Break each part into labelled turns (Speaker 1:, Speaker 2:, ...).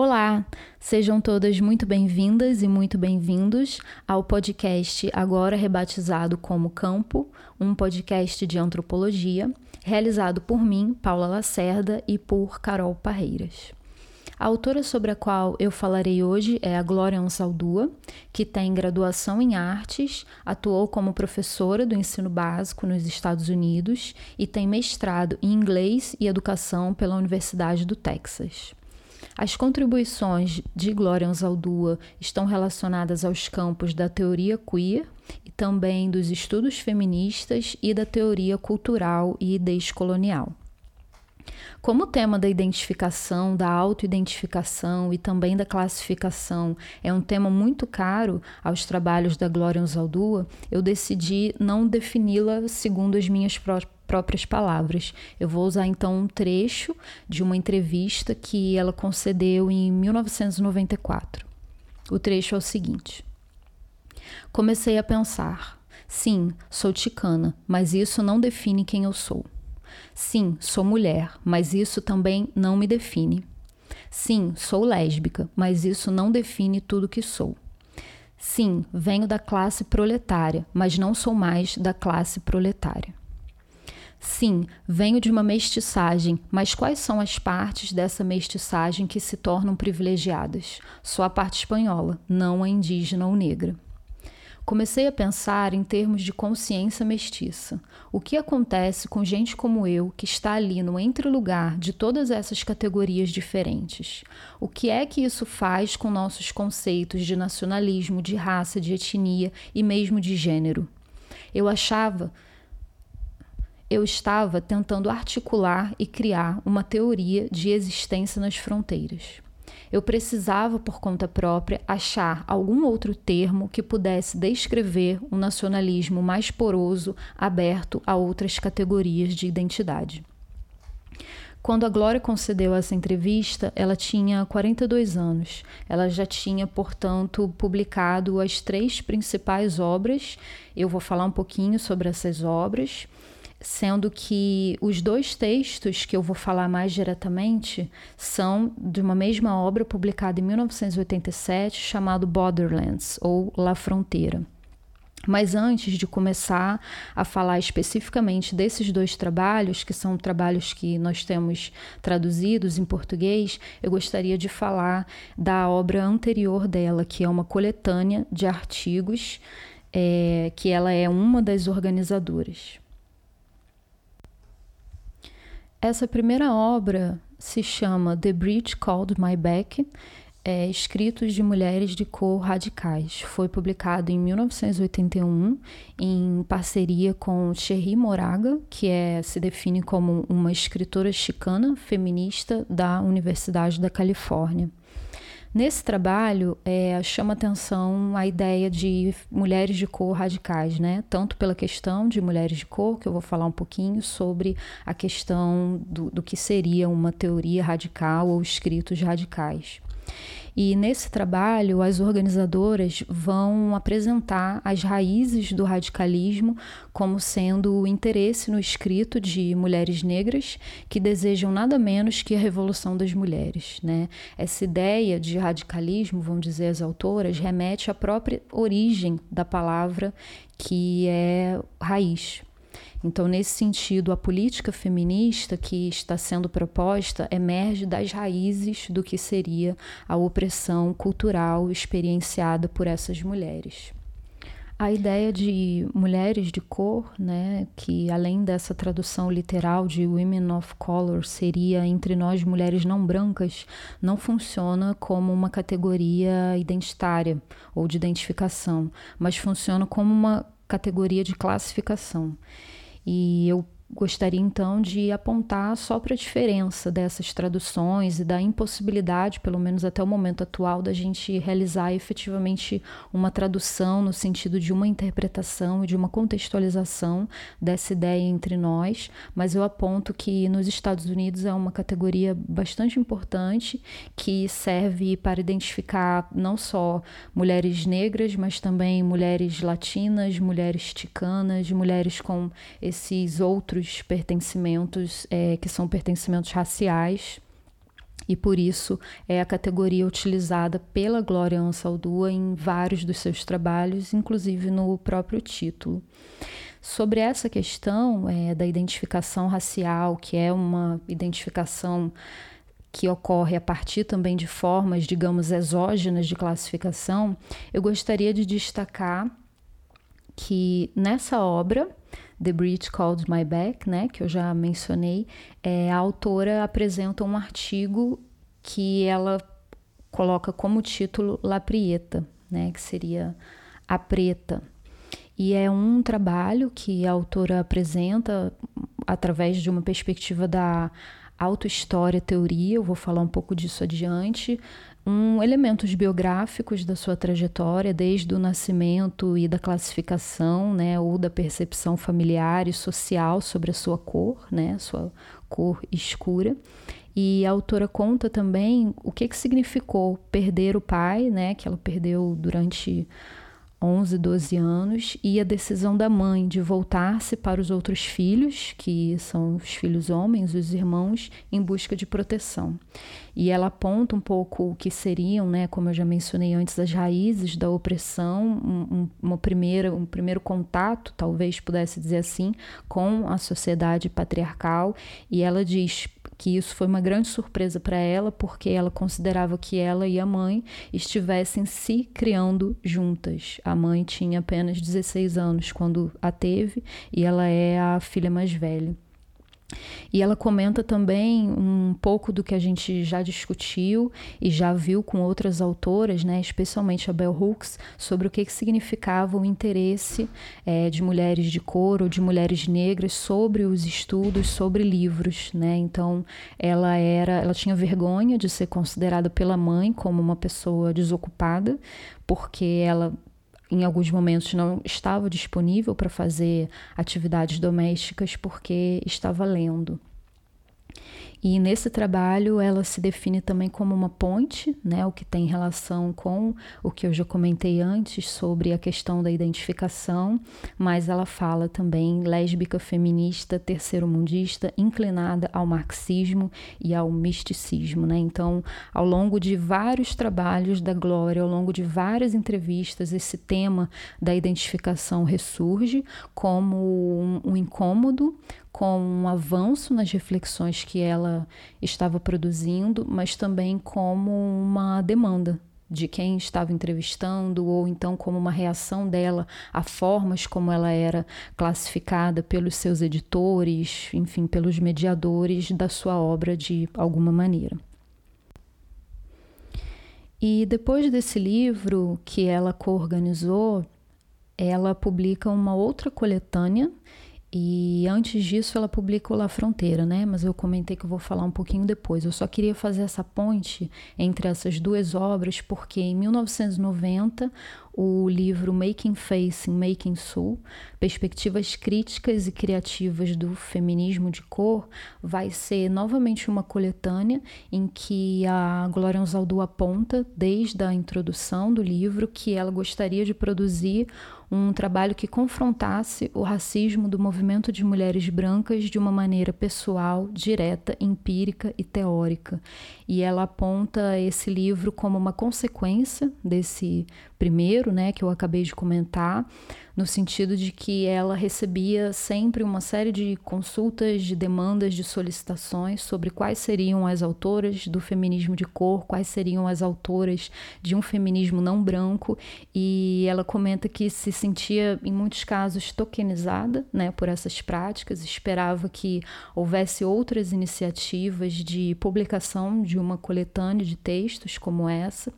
Speaker 1: Olá, sejam todas muito bem-vindas e muito bem-vindos ao podcast agora rebatizado como Campo, um podcast de antropologia, realizado por mim, Paula Lacerda, e por Carol Parreiras. A autora sobre a qual eu falarei hoje é a Glória Ansaldúa, que tem graduação em artes, atuou como professora do ensino básico nos Estados Unidos e tem mestrado em inglês e educação pela Universidade do Texas. As contribuições de Glória Anzaldúa estão relacionadas aos campos da teoria queer e também dos estudos feministas e da teoria cultural e descolonial. Como o tema da identificação, da autoidentificação e também da classificação é um tema muito caro aos trabalhos da Glória Anzaldúa, eu decidi não defini-la segundo as minhas próprias próprias palavras. Eu vou usar então um trecho de uma entrevista que ela concedeu em 1994. O trecho é o seguinte: Comecei a pensar. Sim, sou ticana, mas isso não define quem eu sou. Sim, sou mulher, mas isso também não me define. Sim, sou lésbica, mas isso não define tudo que sou. Sim, venho da classe proletária, mas não sou mais da classe proletária. Sim, venho de uma mestiçagem, mas quais são as partes dessa mestiçagem que se tornam privilegiadas? Só a parte espanhola, não a indígena ou negra. Comecei a pensar em termos de consciência mestiça. O que acontece com gente como eu, que está ali no entrelugar de todas essas categorias diferentes? O que é que isso faz com nossos conceitos de nacionalismo, de raça, de etnia e mesmo de gênero? Eu achava eu estava tentando articular e criar uma teoria de existência nas fronteiras. Eu precisava, por conta própria, achar algum outro termo que pudesse descrever um nacionalismo mais poroso, aberto a outras categorias de identidade. Quando a Glória concedeu essa entrevista, ela tinha 42 anos. Ela já tinha, portanto, publicado as três principais obras. Eu vou falar um pouquinho sobre essas obras sendo que os dois textos que eu vou falar mais diretamente são de uma mesma obra publicada em 1987 chamado Borderlands ou La Fronteira. Mas antes de começar a falar especificamente desses dois trabalhos, que são trabalhos que nós temos traduzidos em português, eu gostaria de falar da obra anterior dela, que é uma coletânea de artigos, é, que ela é uma das organizadoras. Essa primeira obra se chama The Bridge Called My Back, é, Escritos de Mulheres de Cor Radicais. Foi publicado em 1981 em parceria com Cherry Moraga, que é, se define como uma escritora chicana feminista da Universidade da Califórnia. Nesse trabalho, é, chama atenção a ideia de mulheres de cor radicais, né? Tanto pela questão de mulheres de cor, que eu vou falar um pouquinho sobre a questão do, do que seria uma teoria radical ou escritos radicais. E nesse trabalho, as organizadoras vão apresentar as raízes do radicalismo como sendo o interesse no escrito de mulheres negras que desejam nada menos que a revolução das mulheres. Né? Essa ideia de radicalismo, vão dizer as autoras, remete à própria origem da palavra que é raiz, então, nesse sentido, a política feminista que está sendo proposta emerge das raízes do que seria a opressão cultural experienciada por essas mulheres. A ideia de mulheres de cor, né, que além dessa tradução literal de women of color seria entre nós mulheres não brancas, não funciona como uma categoria identitária ou de identificação, mas funciona como uma categoria de classificação. E eu Gostaria então de apontar só para a diferença dessas traduções e da impossibilidade, pelo menos até o momento atual, da gente realizar efetivamente uma tradução no sentido de uma interpretação e de uma contextualização dessa ideia entre nós, mas eu aponto que nos Estados Unidos é uma categoria bastante importante que serve para identificar não só mulheres negras, mas também mulheres latinas, mulheres ticanas, mulheres com esses outros outros pertencimentos é, que são pertencimentos raciais e por isso é a categoria utilizada pela Glória Ansaldúa em vários dos seus trabalhos, inclusive no próprio título. Sobre essa questão é, da identificação racial, que é uma identificação que ocorre a partir também de formas, digamos, exógenas de classificação, eu gostaria de destacar que nessa obra, The Bridge Called My Back, né, que eu já mencionei, é, a autora apresenta um artigo que ela coloca como título La Prieta, né, que seria a preta. E é um trabalho que a autora apresenta através de uma perspectiva da autohistória, teoria, eu vou falar um pouco disso adiante, um, elementos biográficos da sua trajetória, desde o nascimento e da classificação, né, ou da percepção familiar e social sobre a sua cor, né, sua cor escura. E a autora conta também o que, que significou perder o pai, né, que ela perdeu durante 11, 12 anos, e a decisão da mãe de voltar-se para os outros filhos, que são os filhos homens, os irmãos, em busca de proteção. E ela aponta um pouco o que seriam, né, como eu já mencionei antes, as raízes da opressão, um, uma primeira, um primeiro contato, talvez pudesse dizer assim, com a sociedade patriarcal. E ela diz que isso foi uma grande surpresa para ela, porque ela considerava que ela e a mãe estivessem se criando juntas. A mãe tinha apenas 16 anos quando a teve e ela é a filha mais velha. E ela comenta também um pouco do que a gente já discutiu e já viu com outras autoras, né, especialmente a Bell Hooks, sobre o que, que significava o interesse é, de mulheres de cor ou de mulheres negras sobre os estudos sobre livros. Né? Então, ela era, ela tinha vergonha de ser considerada pela mãe como uma pessoa desocupada, porque ela em alguns momentos não estava disponível para fazer atividades domésticas porque estava lendo. E nesse trabalho ela se define também como uma ponte, né, o que tem relação com o que eu já comentei antes sobre a questão da identificação, mas ela fala também lésbica, feminista, terceiro-mundista, inclinada ao marxismo e ao misticismo, né? Então, ao longo de vários trabalhos da Glória, ao longo de várias entrevistas, esse tema da identificação ressurge como um, um incômodo, com um avanço nas reflexões que ela estava produzindo, mas também como uma demanda de quem estava entrevistando, ou então como uma reação dela a formas como ela era classificada pelos seus editores, enfim, pelos mediadores da sua obra de alguma maneira. E depois desse livro que ela coorganizou, ela publica uma outra coletânea e antes disso ela publicou La Fronteira, né? Mas eu comentei que eu vou falar um pouquinho depois. Eu só queria fazer essa ponte entre essas duas obras porque em 1990 o livro Making Face in Making Soul, Perspectivas Críticas e Criativas do Feminismo de Cor, vai ser novamente uma coletânea em que a Glória Anzaldu aponta, desde a introdução do livro, que ela gostaria de produzir um trabalho que confrontasse o racismo do movimento de mulheres brancas de uma maneira pessoal, direta, empírica e teórica. E ela aponta esse livro como uma consequência desse primeiro, né, que eu acabei de comentar, no sentido de que ela recebia sempre uma série de consultas, de demandas, de solicitações sobre quais seriam as autoras do feminismo de cor, quais seriam as autoras de um feminismo não branco, e ela comenta que se sentia em muitos casos tokenizada, né, por essas práticas, esperava que houvesse outras iniciativas de publicação de uma coletânea de textos como essa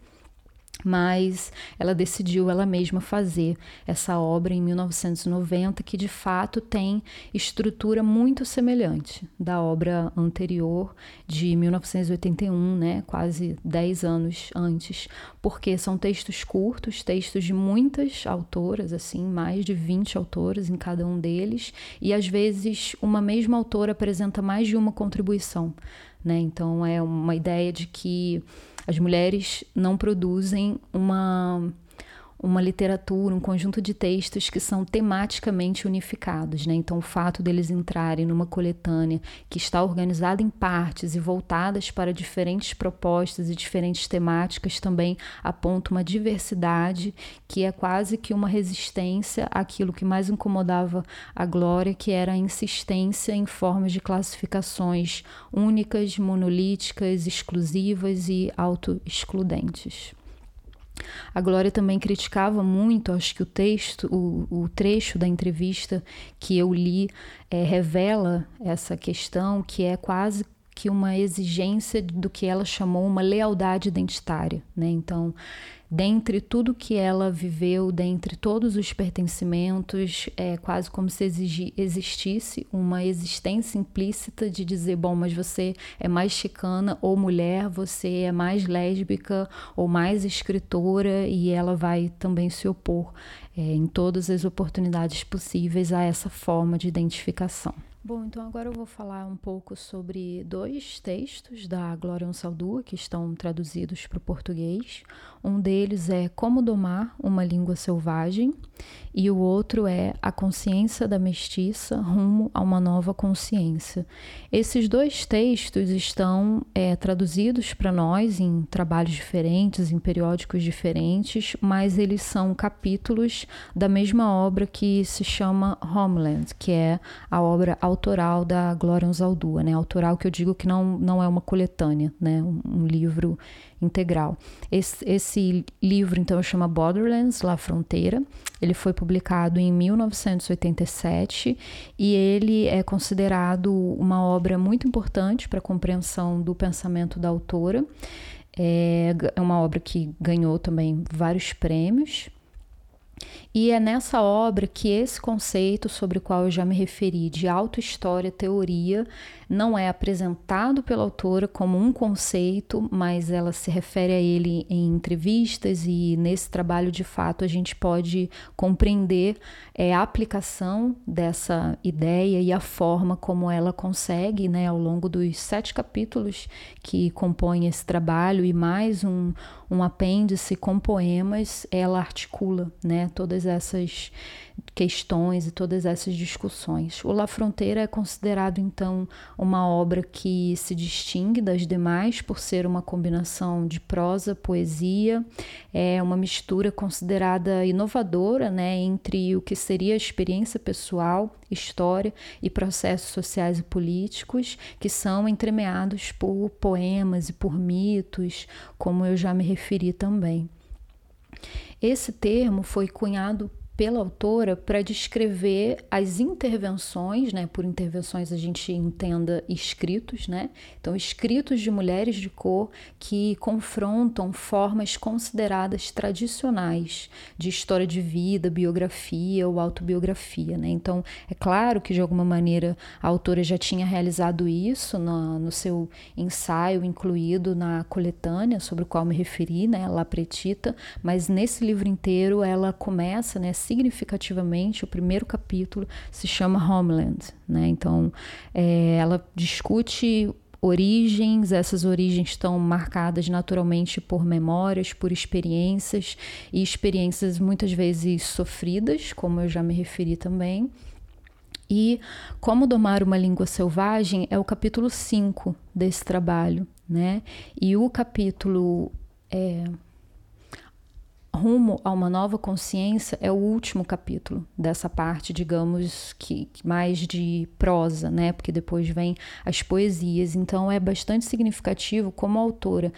Speaker 1: mas ela decidiu ela mesma fazer essa obra em 1990, que de fato tem estrutura muito semelhante da obra anterior de 1981, né, quase 10 anos antes, porque são textos curtos, textos de muitas autoras, assim, mais de 20 autoras em cada um deles, e às vezes uma mesma autora apresenta mais de uma contribuição, né? Então é uma ideia de que as mulheres não produzem uma uma literatura, um conjunto de textos que são tematicamente unificados, né? Então, o fato deles entrarem numa coletânea que está organizada em partes e voltadas para diferentes propostas e diferentes temáticas também aponta uma diversidade que é quase que uma resistência àquilo que mais incomodava a Glória, que era a insistência em formas de classificações únicas, monolíticas, exclusivas e auto-excludentes. A Glória também criticava muito, acho que o texto, o, o trecho da entrevista que eu li é, revela essa questão, que é quase que uma exigência do que ela chamou uma lealdade identitária, né? Então, dentre tudo que ela viveu, dentre todos os pertencimentos, é quase como se exigi, existisse uma existência implícita de dizer, bom, mas você é mais chicana ou mulher, você é mais lésbica ou mais escritora e ela vai também se opor é, em todas as oportunidades possíveis a essa forma de identificação. Bom, então agora eu vou falar um pouco sobre dois textos da Glória Ansaldúa que estão traduzidos para o português. Um deles é Como Domar uma Língua Selvagem e o outro é A Consciência da Mestiça Rumo a uma Nova Consciência. Esses dois textos estão é, traduzidos para nós em trabalhos diferentes, em periódicos diferentes, mas eles são capítulos da mesma obra que se chama Homeland, que é a obra autoral da Glória Anzaldúa, né? Autoral que eu digo que não, não é uma coletânea, né? Um, um livro integral. Esse, esse, livro, então, chama Borderlands, La Fronteira. Ele foi publicado em 1987 e ele é considerado uma obra muito importante para a compreensão do pensamento da autora. É, é uma obra que ganhou também vários prêmios. E é nessa obra que esse conceito sobre o qual eu já me referi, de autohistória, teoria, não é apresentado pela autora como um conceito, mas ela se refere a ele em entrevistas e nesse trabalho de fato a gente pode compreender é, a aplicação dessa ideia e a forma como ela consegue, né, ao longo dos sete capítulos que compõem esse trabalho e mais um, um apêndice com poemas, ela articula né, todas essas questões e todas essas discussões. O La Fronteira é considerado então uma obra que se distingue das demais por ser uma combinação de prosa, poesia, é uma mistura considerada inovadora, né, entre o que seria a experiência pessoal, história e processos sociais e políticos que são entremeados por poemas e por mitos, como eu já me referi também. Esse termo foi cunhado pela autora para descrever as intervenções, né? Por intervenções a gente entenda escritos, né? Então, escritos de mulheres de cor que confrontam formas consideradas tradicionais de história de vida, biografia ou autobiografia, né? Então, é claro que de alguma maneira a autora já tinha realizado isso no, no seu ensaio incluído na coletânea sobre o qual me referi, né? La Pretita, mas nesse livro inteiro ela começa, né? Significativamente, o primeiro capítulo se chama Homeland, né? Então, é, ela discute origens, essas origens estão marcadas naturalmente por memórias, por experiências e experiências muitas vezes sofridas, como eu já me referi também. E Como Domar uma Língua Selvagem é o capítulo 5 desse trabalho, né? E o capítulo é, rumo a uma nova consciência é o último capítulo dessa parte, digamos que, mais de prosa, né? Porque depois vem as poesias. Então é bastante significativo como a autora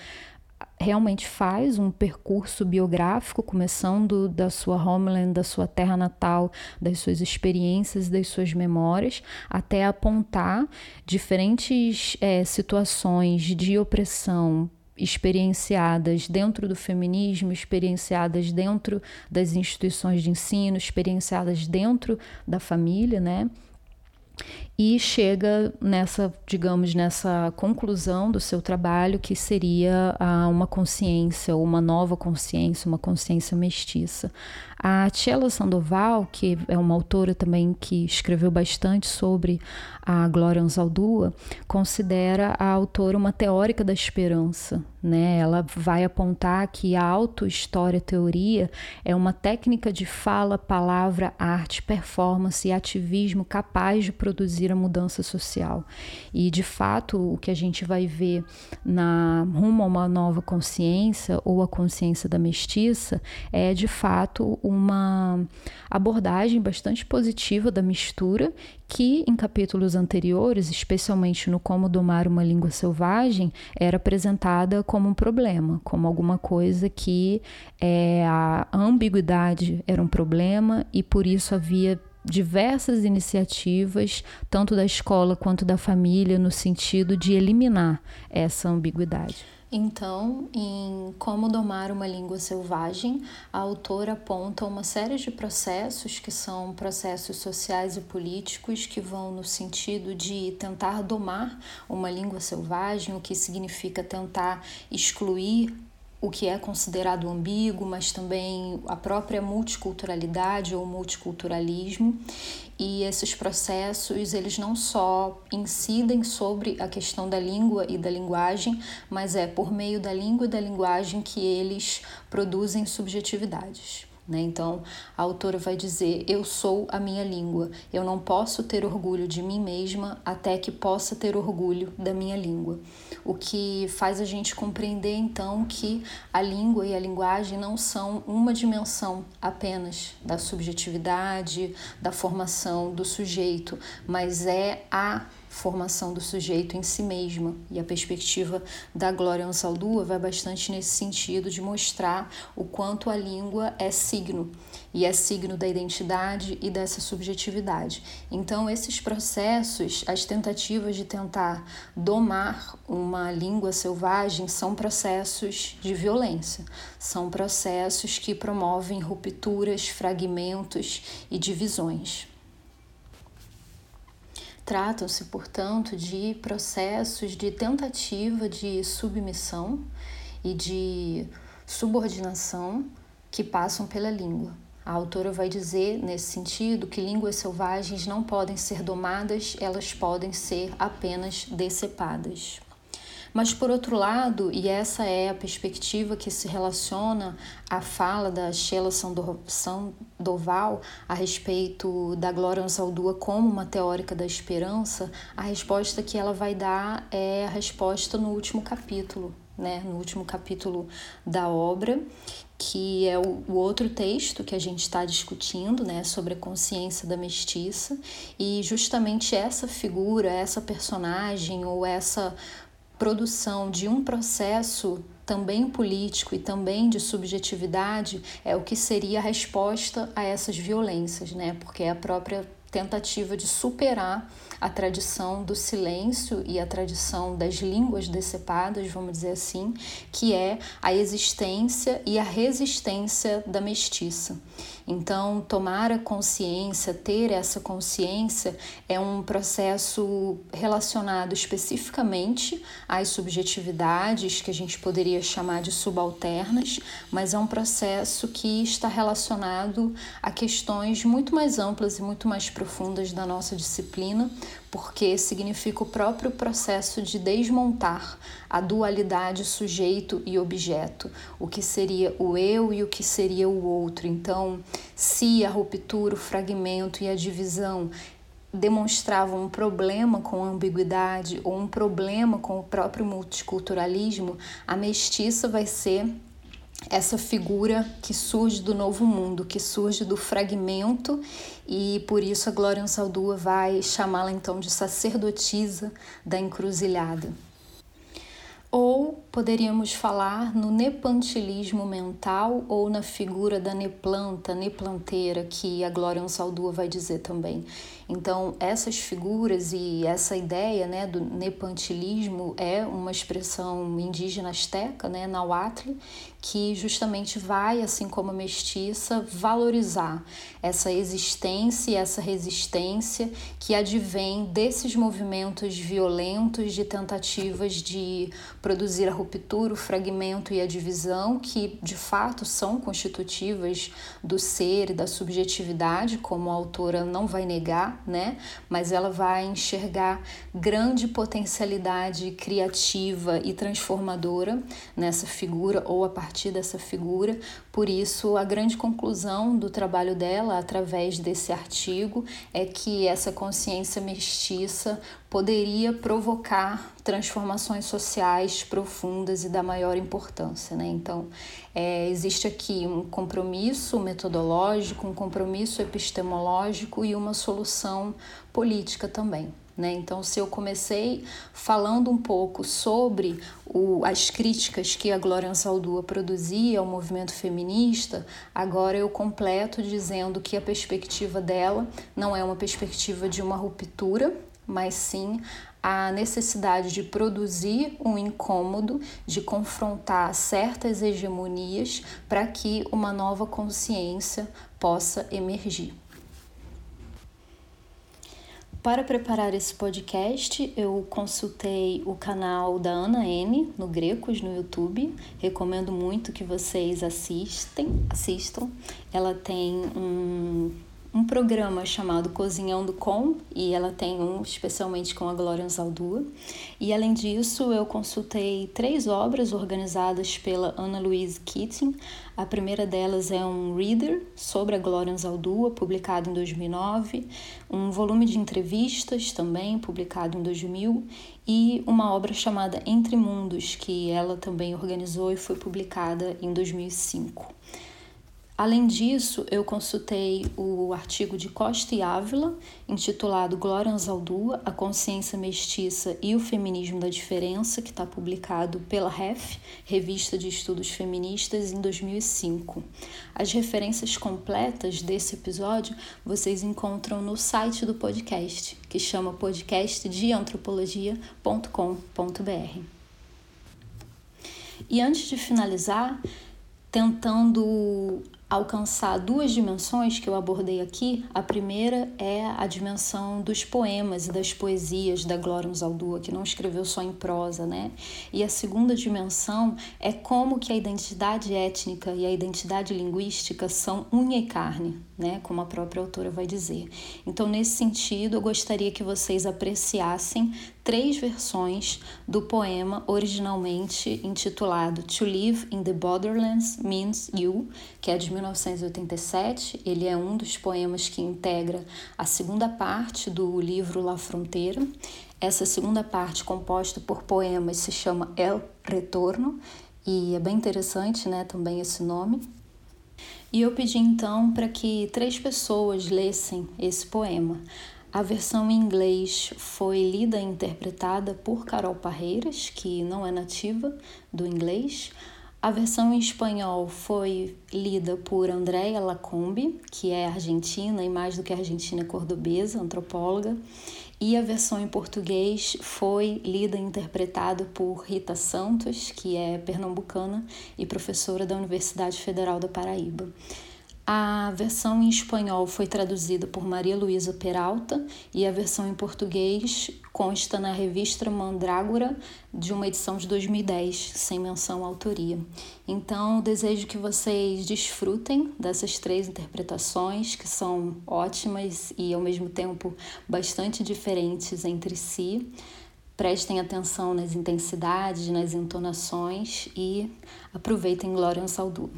Speaker 1: realmente faz um percurso biográfico, começando da sua homeland, da sua terra natal, das suas experiências, das suas memórias, até apontar diferentes é, situações de opressão experienciadas dentro do feminismo, experienciadas dentro das instituições de ensino, experienciadas dentro da família, né? E chega nessa, digamos, nessa conclusão do seu trabalho que seria ah, uma consciência, uma nova consciência, uma consciência mestiça. A Tchela Sandoval, que é uma autora também que escreveu bastante sobre a Glória Anzaldúa, considera a autora uma teórica da esperança, né? Ela vai apontar que a autohistória teoria é uma técnica de fala, palavra, arte, performance e ativismo capaz de produzir a mudança social. E de fato, o que a gente vai ver na rumo a uma nova consciência ou a consciência da mestiça é de fato uma abordagem bastante positiva da mistura que em capítulos anteriores, especialmente no Como Domar uma Língua Selvagem, era apresentada como um problema, como alguma coisa que é, a ambiguidade era um problema e por isso havia diversas iniciativas, tanto da escola quanto da família, no sentido de eliminar essa ambiguidade. Então, em Como Domar uma Língua Selvagem, a autora aponta uma série de processos que são processos sociais e políticos que vão no sentido de tentar domar uma língua selvagem, o que significa tentar excluir o que é considerado ambíguo, mas também a própria multiculturalidade ou multiculturalismo. E esses processos, eles não só incidem sobre a questão da língua e da linguagem, mas é por meio da língua e da linguagem que eles produzem subjetividades. Né? Então, a autora vai dizer: Eu sou a minha língua, eu não posso ter orgulho de mim mesma até que possa ter orgulho da minha língua. O que faz a gente compreender então que a língua e a linguagem não são uma dimensão apenas da subjetividade, da formação do sujeito, mas é a formação do sujeito em si mesma. E a perspectiva da Glória Ansaldúa vai bastante nesse sentido de mostrar o quanto a língua é signo e é signo da identidade e dessa subjetividade. Então, esses processos, as tentativas de tentar domar uma língua selvagem são processos de violência, são processos que promovem rupturas, fragmentos e divisões. Tratam-se, portanto, de processos de tentativa de submissão e de subordinação que passam pela língua. A autora vai dizer, nesse sentido, que línguas selvagens não podem ser domadas, elas podem ser apenas decepadas. Mas, por outro lado, e essa é a perspectiva que se relaciona à fala da Sheila Sandoval a respeito da Glória Ansaldúa como uma teórica da esperança, a resposta que ela vai dar é a resposta no último capítulo, né, no último capítulo da obra, que é o, o outro texto que a gente está discutindo, né, sobre a consciência da mestiça, e justamente essa figura, essa personagem ou essa produção de um processo também político e também de subjetividade é o que seria a resposta a essas violências, né? Porque é a própria tentativa de superar a tradição do silêncio e a tradição das línguas decepadas, vamos dizer assim, que é a existência e a resistência da mestiça. Então, tomar a consciência, ter essa consciência, é um processo relacionado especificamente às subjetividades, que a gente poderia chamar de subalternas, mas é um processo que está relacionado a questões muito mais amplas e muito mais profundas da nossa disciplina, porque significa o próprio processo de desmontar a dualidade sujeito e objeto, o que seria o eu e o que seria o outro. Então, se a ruptura, o fragmento e a divisão demonstravam um problema com a ambiguidade ou um problema com o próprio multiculturalismo, a mestiça vai ser essa figura que surge do novo mundo, que surge do fragmento, e por isso a Glória Ansaldúa vai chamá-la então de sacerdotisa da encruzilhada. Ou poderíamos falar no nepantilismo mental ou na figura da neplanta, neplanteira, que a Glória Ansaldúa vai dizer também. Então, essas figuras e essa ideia né, do nepantilismo é uma expressão indígena asteca, né, Nahuatl, que justamente vai, assim como a mestiça, valorizar essa existência e essa resistência que advém desses movimentos violentos de tentativas de produzir a ruptura, o fragmento e a divisão, que de fato são constitutivas do ser e da subjetividade, como a autora não vai negar, né? Mas ela vai enxergar grande potencialidade criativa e transformadora nessa figura ou a partir dessa figura. Por isso, a grande conclusão do trabalho dela através desse artigo é que essa consciência mestiça poderia provocar transformações sociais profundas e da maior importância. Né? Então, é, existe aqui um compromisso metodológico, um compromisso epistemológico e uma solução política também. Né? Então, se eu comecei falando um pouco sobre o, as críticas que a Glória Ansaldúa produzia ao movimento feminista, agora eu completo dizendo que a perspectiva dela não é uma perspectiva de uma ruptura, mas sim a necessidade de produzir um incômodo, de confrontar certas hegemonias para que uma nova consciência possa emergir. Para preparar esse podcast, eu consultei o canal da Ana N no Grecos no YouTube. Recomendo muito que vocês assistem, assistam. Ela tem um um programa chamado Cozinhando Com, e ela tem um especialmente com a Glória Anzaldúa. E além disso, eu consultei três obras organizadas pela Ana Louise Keating. A primeira delas é um reader sobre a Glória Anzaldúa, publicado em 2009, um volume de entrevistas também, publicado em 2000, e uma obra chamada Entre Mundos, que ela também organizou e foi publicada em 2005. Além disso, eu consultei o artigo de Costa e Ávila, intitulado Glória Anzaldúa, A Consciência Mestiça e o Feminismo da Diferença, que está publicado pela REF, Revista de Estudos Feministas, em 2005. As referências completas desse episódio vocês encontram no site do podcast, que chama podcastdeantropologia.com.br. E antes de finalizar, tentando alcançar duas dimensões que eu abordei aqui. A primeira é a dimensão dos poemas e das poesias da Glória Zaldúa, que não escreveu só em prosa, né? E a segunda dimensão é como que a identidade étnica e a identidade linguística são unha e carne, né? Como a própria autora vai dizer. Então, nesse sentido, eu gostaria que vocês apreciassem três versões do poema originalmente intitulado To Live in the Borderlands Means You, que é de 1987. Ele é um dos poemas que integra a segunda parte do livro La Fronteira. Essa segunda parte, composta por poemas, se chama El Retorno e é bem interessante, né, também esse nome. E eu pedi então para que três pessoas lessem esse poema. A versão em inglês foi lida e interpretada por Carol Parreiras, que não é nativa do inglês. A versão em espanhol foi lida por Andréa Lacombe, que é argentina e mais do que argentina, cordobesa, antropóloga. E a versão em português foi lida e interpretada por Rita Santos, que é pernambucana e professora da Universidade Federal da Paraíba. A versão em espanhol foi traduzida por Maria Luísa Peralta e a versão em português consta na revista Mandrágora de uma edição de 2010, sem menção à autoria. Então, desejo que vocês desfrutem dessas três interpretações, que são ótimas e ao mesmo tempo bastante diferentes entre si. Prestem atenção nas intensidades, nas entonações e aproveitem Glória Saldu.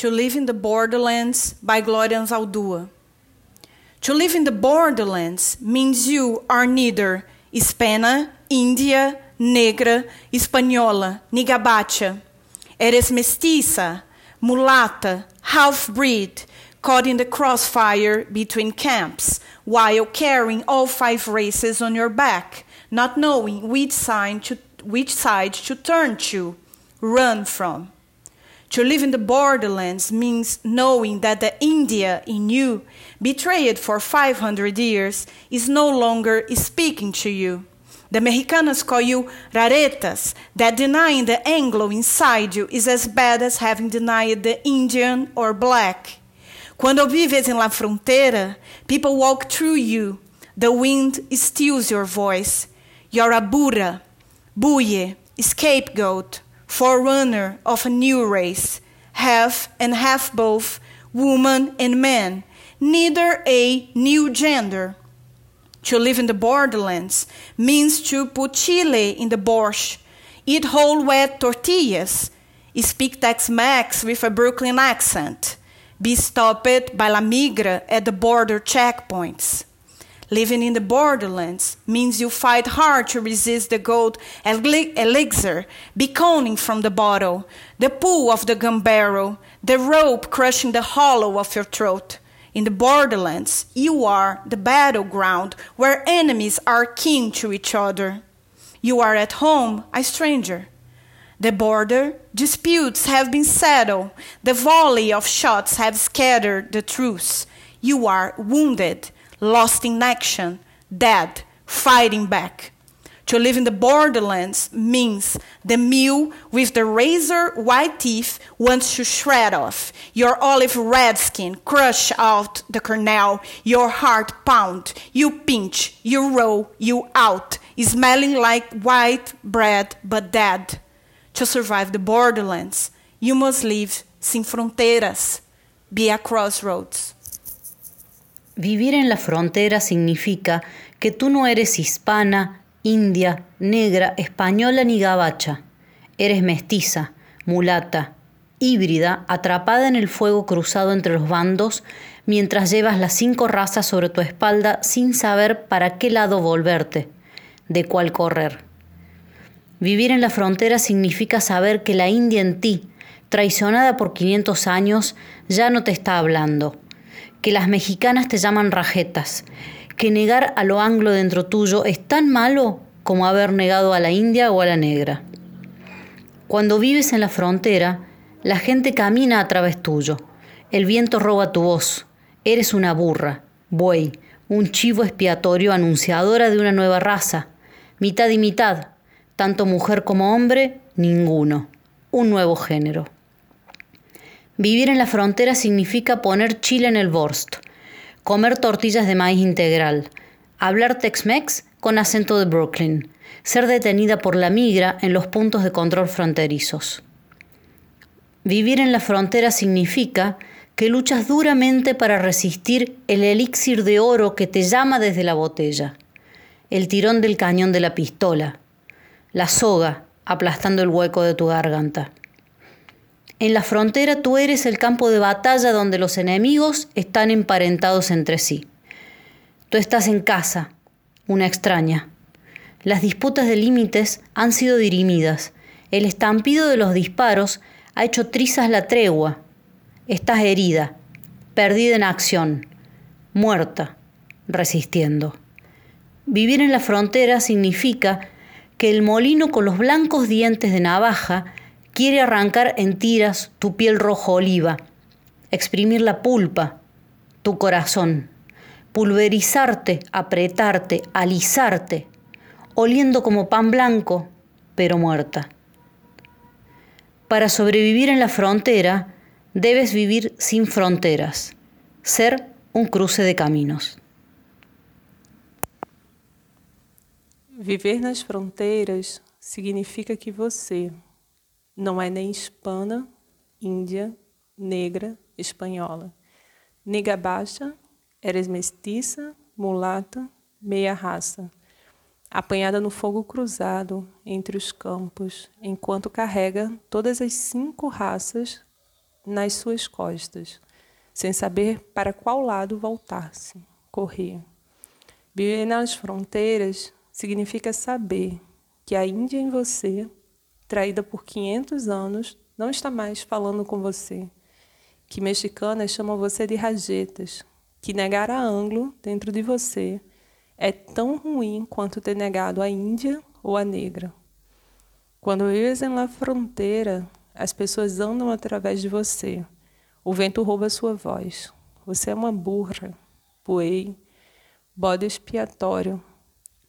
Speaker 2: To Live in the Borderlands by Gloria Anzaldúa. To live in the borderlands means you are neither hispana, Índia, negra, espanhola, nigabacha. Eres mestiza, mulata, half-breed, caught in the crossfire between camps, while carrying all five races on your back, not knowing which side to, which side to turn to, run from. To live in the borderlands means knowing that the India in you, betrayed for 500 years, is no longer speaking to you. The Mexicanos call you raretas, that denying the Anglo inside you is as bad as having denied the Indian or black. Quando vives em la frontera, people walk through you. The wind steals your voice. You're a burra, buye, scapegoat, forerunner of a new race, half and half both, woman and man, neither a new gender. To live in the borderlands means to put chile in the borscht, eat whole wet tortillas, speak Tex Mex with a Brooklyn accent, be stopped by La Migra at the border checkpoints. Living in the borderlands means you fight hard to resist the gold elixir beckoning from the bottle, the pull of the gun barrel, the rope crushing the hollow of your throat. In the borderlands, you are the battleground where enemies are kin to each other. You are at home, a stranger. The border disputes have been settled. The volley of shots have scattered the truce. You are wounded, lost in action, dead, fighting back. To live in the borderlands means the mule with the razor white teeth wants to shred off. Your olive red skin crush out the kernel. Your heart pound. You pinch. You roll. You out. Smelling like white bread but dead. To survive the borderlands, you must live sin fronteras. Be a crossroads.
Speaker 3: Vivir en la frontera significa que tú no eres hispana, india, negra, española ni gabacha. Eres mestiza, mulata, híbrida, atrapada en el fuego cruzado entre los bandos, mientras llevas las cinco razas sobre tu espalda sin saber para qué lado volverte, de cuál correr. Vivir en la frontera significa saber que la India en ti, traicionada por 500 años, ya no te está hablando, que las mexicanas te llaman rajetas, que negar a lo anglo dentro tuyo es tan malo como haber negado a la india o a la negra. Cuando vives en la frontera, la gente camina a través tuyo. El viento roba tu voz. Eres una burra, buey, un chivo expiatorio anunciadora de una nueva raza. Mitad y mitad, tanto mujer como hombre, ninguno. Un nuevo género. Vivir en la frontera significa poner chile en el borst, comer tortillas de maíz integral, hablar Tex-Mex con acento de Brooklyn, ser detenida por la migra en los puntos de control fronterizos. Vivir en la frontera significa que luchas duramente para resistir el elixir de oro que te llama desde la botella, el tirón del cañón de la pistola, la soga aplastando el hueco de tu garganta. En la frontera tú eres el campo de batalla donde los enemigos están emparentados entre sí. Tú estás en casa, una extraña. Las disputas de límites han sido dirimidas. El estampido de los disparos ha hecho trizas la tregua. Estás herida, perdida en acción, muerta, resistiendo. Vivir en la frontera significa que el molino con los blancos dientes de navaja quiere arrancar en tiras tu piel rojo oliva, exprimir la pulpa, tu corazón, pulverizarte, apretarte, alisarte, oliendo como pan blanco, pero muerta. Para sobrevivir en la frontera, debes vivir sin fronteras, ser un cruce de caminos.
Speaker 4: Viver nas fronteiras significa que você não é nem hispana, índia, negra, espanhola. Nega baixa, eres mestiça, mulata, meia raça. Apanhada no fogo cruzado entre os campos, enquanto carrega todas as cinco raças nas suas costas, sem saber para qual lado voltar-se, correr. Viver nas fronteiras significa saber que a Índia em você traída por 500 anos, não está mais falando com você. Que mexicanas chamam você de rajetas. Que negar a anglo dentro de você é tão ruim quanto ter negado a Índia ou a negra. Quando vives la fronteira, as pessoas andam através de você. O vento rouba sua voz. Você é uma burra, poei, bode expiatório,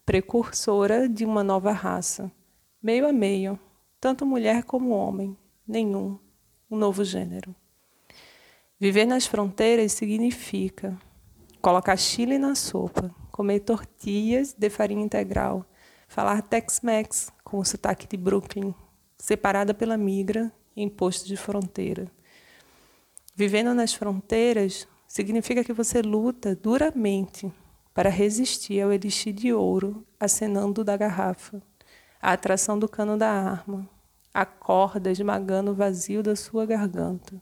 Speaker 4: precursora de uma nova raça, meio a meio, tanto mulher como homem, nenhum, um novo gênero. Viver nas fronteiras significa colocar chile na sopa, comer tortilhas de farinha integral, falar Tex-Mex com o sotaque de Brooklyn, separada pela migra em posto de fronteira. Vivendo nas fronteiras significa que você luta duramente para resistir ao elixir de ouro acenando da garrafa, a atração do cano da arma, a corda esmagando o vazio da sua garganta.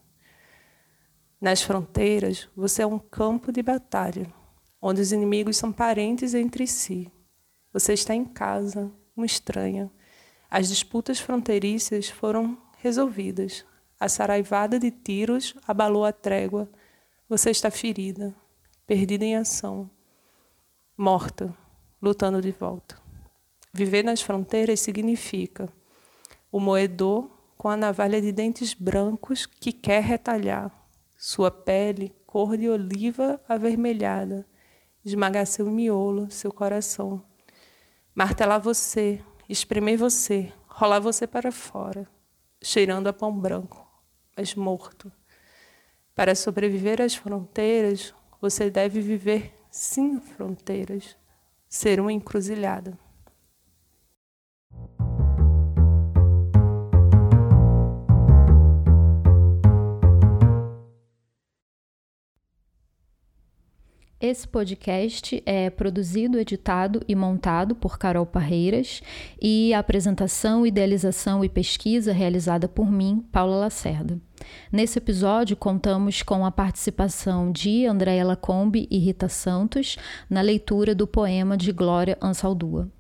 Speaker 4: Nas fronteiras, você é um campo de batalha, onde os inimigos são parentes entre si. Você está em casa, uma estranha. As disputas fronteiriças foram resolvidas. A saraivada de tiros abalou a trégua. Você está ferida, perdida em ação, morta, lutando de volta. Viver nas fronteiras significa o moedor com a navalha de dentes brancos que quer retalhar, sua pele cor de oliva avermelhada, esmagar seu miolo, seu coração, martelar você, espremer você, rolar você para fora, cheirando a pão branco, mas morto. Para sobreviver às fronteiras, você deve viver sem fronteiras, ser uma encruzilhada.
Speaker 1: Esse podcast é produzido, editado e montado por Carol Parreiras e a apresentação, idealização e pesquisa realizada por mim, Paula Lacerda. Nesse episódio, contamos com a participação de Andréa Lacombe e Rita Santos na leitura do poema de Glória Ansaldúa.